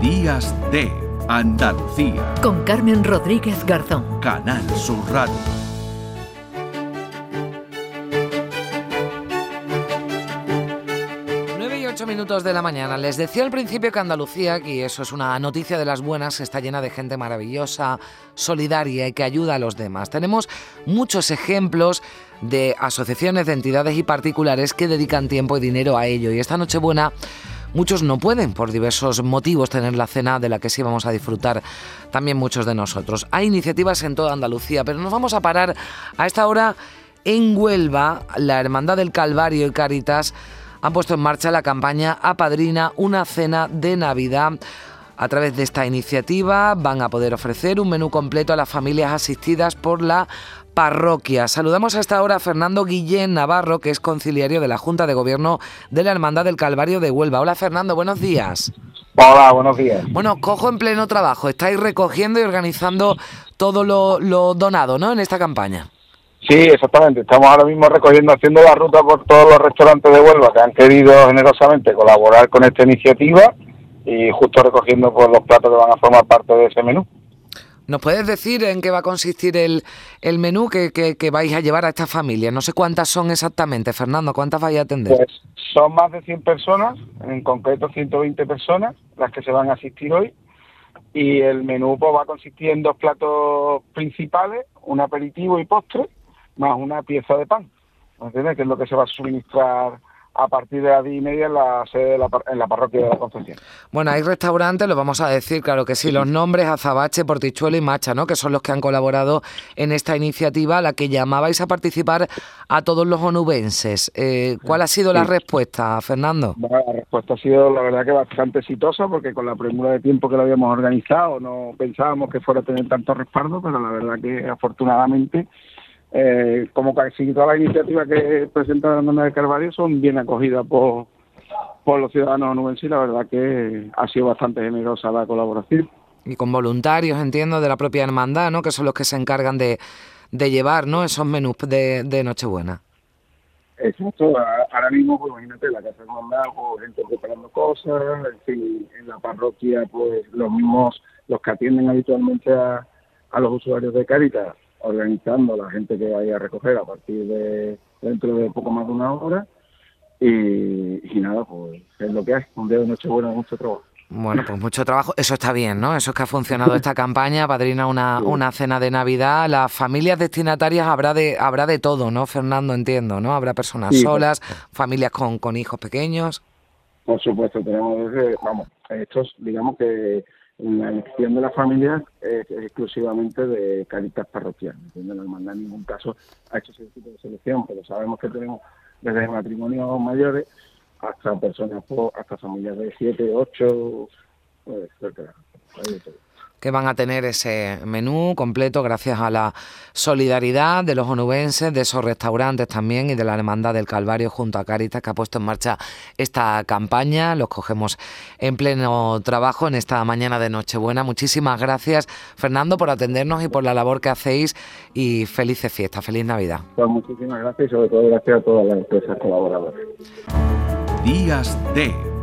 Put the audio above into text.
Días de Andalucía. Con Carmen Rodríguez Garzón. Canal Sur Radio. Nueve y ocho minutos de la mañana. Les decía al principio que Andalucía, y eso es una noticia de las buenas, está llena de gente maravillosa, solidaria y que ayuda a los demás. Tenemos muchos ejemplos de asociaciones, de entidades y particulares que dedican tiempo y dinero a ello. Y esta Nochebuena Muchos no pueden, por diversos motivos, tener la cena de la que sí vamos a disfrutar también muchos de nosotros. Hay iniciativas en toda Andalucía, pero nos vamos a parar a esta hora en Huelva. La Hermandad del Calvario y Caritas han puesto en marcha la campaña Apadrina una cena de Navidad. A través de esta iniciativa van a poder ofrecer un menú completo a las familias asistidas por la parroquia. Saludamos hasta ahora a Fernando Guillén Navarro, que es conciliario de la Junta de Gobierno de la Hermandad del Calvario de Huelva. Hola Fernando, buenos días. Hola, buenos días. Bueno, cojo en pleno trabajo. Estáis recogiendo y organizando todo lo, donado, ¿no? En esta campaña. Sí, exactamente. Estamos ahora mismo recogiendo, haciendo la ruta por todos los restaurantes de Huelva que han querido generosamente colaborar con esta iniciativa y justo recogiendo pues, los platos que van a formar parte de ese menú. ¿Nos puedes decir en qué va a consistir el, el menú que, que, vais a llevar a esta familia? No sé cuántas son exactamente, Fernando, ¿cuántas vais a atender? Pues son más de 100 personas, en concreto 120 personas, las que se van a asistir hoy. Y el menú pues, va a consistir en dos platos principales, un aperitivo y postre, más una pieza de pan. ¿Entiendes? Que es lo que se va a suministrar a partir de las 10 y media en la sede de la, en la parroquia de la Concepción. Bueno, hay restaurantes, lo vamos a decir, claro que sí, los nombres Azabache, Portichuelo y Macha, ¿no? que son los que han colaborado en esta iniciativa, a la que llamabais a participar a todos los onubenses. Eh, ¿Cuál ha sido la respuesta, Fernando? la respuesta ha sido, la verdad, que bastante exitosa, porque con la premura de tiempo que lo habíamos organizado no pensábamos que fuera a tener tanto respaldo, pero la verdad que afortunadamente eh, como casi todas las iniciativas que presenta la Hermandad de Carvalho son bien acogidas por, por los ciudadanos nubenses y la verdad que ha sido bastante generosa la colaboración. Y con voluntarios, entiendo, de la propia hermandad, ¿no? Que son los que se encargan de, de llevar, ¿no? Esos menús de, de Nochebuena. Exacto, ahora mismo, pues imagínate, la Casa Hermandad, pues gente preparando cosas, en fin, en la parroquia, pues los mismos, los que atienden habitualmente a, a los usuarios de Caritas, organizando la gente que vaya a recoger a partir de dentro de poco más de una hora y, nada, pues es lo que hay, un día de Nochebuena, mucho trabajo. Bueno, pues mucho trabajo. Eso está bien, ¿no? Eso es que ha funcionado esta campaña, padrina una, una cena de Navidad. Las familias destinatarias habrá de habrá de todo, ¿no, Fernando? Entiendo, ¿no? Habrá personas solas, familias con, con hijos pequeños. Por supuesto, tenemos, vamos, estos, digamos que la elección de las familias es, exclusivamente de caritas parroquiales. No la hermandad en ningún caso ha hecho ese tipo de selección, pero sabemos que tenemos desde matrimonios mayores hasta personas, hasta familias de 7, 8, etcétera que van a tener ese menú completo gracias a la solidaridad de los onubenses, de esos restaurantes también y de la Hermandad del Calvario junto a Caritas que ha puesto en marcha esta campaña. Los cogemos en pleno trabajo en esta mañana de Nochebuena. Muchísimas gracias, Fernando, por atendernos y por la labor que hacéis y felices fiestas, feliz Navidad. Pues muchísimas gracias y sobre todo gracias a todas las empresas colaboradoras. Días de